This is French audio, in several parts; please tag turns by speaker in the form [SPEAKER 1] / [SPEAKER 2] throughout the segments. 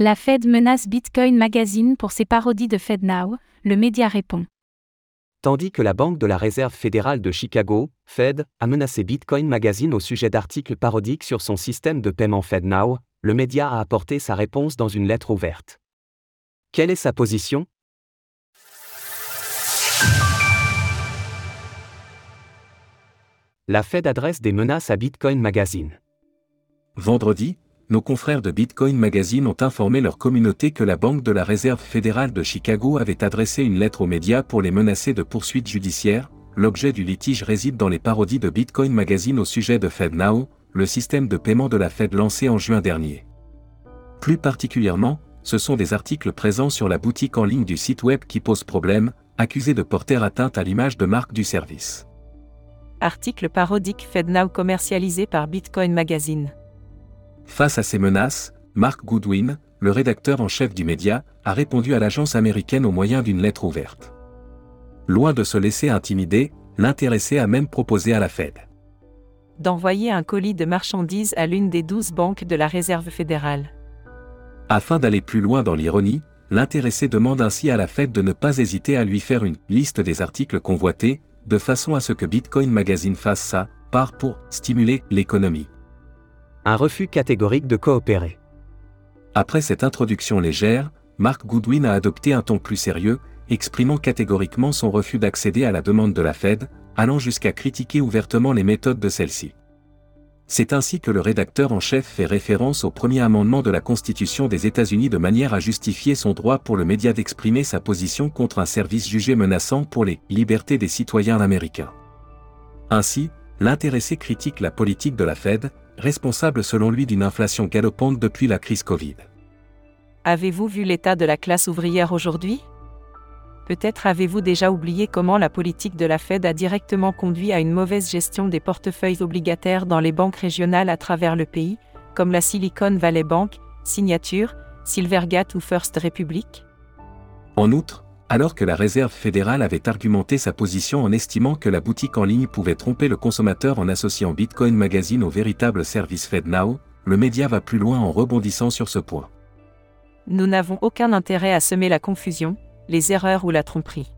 [SPEAKER 1] La Fed menace Bitcoin Magazine pour ses parodies de FedNow, le média répond.
[SPEAKER 2] Tandis que la Banque de la Réserve fédérale de Chicago, Fed, a menacé Bitcoin Magazine au sujet d'articles parodiques sur son système de paiement FedNow, le média a apporté sa réponse dans une lettre ouverte. Quelle est sa position? La Fed adresse des menaces à Bitcoin Magazine.
[SPEAKER 3] Vendredi, nos confrères de Bitcoin Magazine ont informé leur communauté que la Banque de la Réserve fédérale de Chicago avait adressé une lettre aux médias pour les menacer de poursuites judiciaires. L'objet du litige réside dans les parodies de Bitcoin Magazine au sujet de FedNow, le système de paiement de la Fed lancé en juin dernier. Plus particulièrement, ce sont des articles présents sur la boutique en ligne du site web qui posent problème, accusés de porter atteinte à l'image de marque du service.
[SPEAKER 4] Article parodique FedNow commercialisé par Bitcoin Magazine.
[SPEAKER 3] Face à ces menaces, Mark Goodwin, le rédacteur en chef du média, a répondu à l'agence américaine au moyen d'une lettre ouverte. Loin de se laisser intimider, l'intéressé a même proposé à la Fed
[SPEAKER 4] d'envoyer un colis de marchandises à l'une des douze banques de la Réserve fédérale.
[SPEAKER 3] Afin d'aller plus loin dans l'ironie, l'intéressé demande ainsi à la Fed de ne pas hésiter à lui faire une liste des articles convoités, de façon à ce que Bitcoin Magazine fasse ça, part pour stimuler l'économie
[SPEAKER 2] un refus catégorique de coopérer.
[SPEAKER 3] Après cette introduction légère, Mark Goodwin a adopté un ton plus sérieux, exprimant catégoriquement son refus d'accéder à la demande de la Fed, allant jusqu'à critiquer ouvertement les méthodes de celle-ci. C'est ainsi que le rédacteur en chef fait référence au premier amendement de la Constitution des États-Unis de manière à justifier son droit pour le média d'exprimer sa position contre un service jugé menaçant pour les libertés des citoyens américains. Ainsi, l'intéressé critique la politique de la Fed, responsable selon lui d'une inflation galopante depuis la crise Covid.
[SPEAKER 4] Avez-vous vu l'état de la classe ouvrière aujourd'hui? Peut-être avez-vous déjà oublié comment la politique de la Fed a directement conduit à une mauvaise gestion des portefeuilles obligataires dans les banques régionales à travers le pays, comme la Silicon Valley Bank, Signature, Silvergate ou First Republic?
[SPEAKER 3] En outre, alors que la Réserve fédérale avait argumenté sa position en estimant que la boutique en ligne pouvait tromper le consommateur en associant Bitcoin Magazine au véritable service FedNow, le média va plus loin en rebondissant sur ce point.
[SPEAKER 4] Nous n'avons aucun intérêt à semer la confusion, les erreurs ou la tromperie.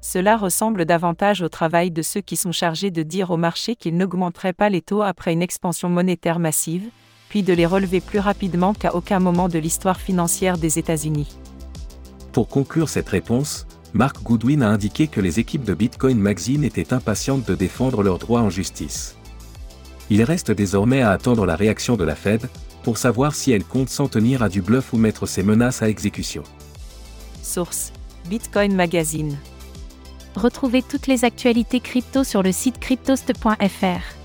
[SPEAKER 4] Cela ressemble davantage au travail de ceux qui sont chargés de dire au marché qu'ils n'augmenteraient pas les taux après une expansion monétaire massive, puis de les relever plus rapidement qu'à aucun moment de l'histoire financière des États-Unis.
[SPEAKER 3] Pour conclure cette réponse, Mark Goodwin a indiqué que les équipes de Bitcoin Magazine étaient impatientes de défendre leurs droits en justice. Il reste désormais à attendre la réaction de la Fed, pour savoir si elle compte s'en tenir à du bluff ou mettre ses menaces à exécution.
[SPEAKER 4] Source Bitcoin Magazine.
[SPEAKER 1] Retrouvez toutes les actualités crypto sur le site cryptost.fr.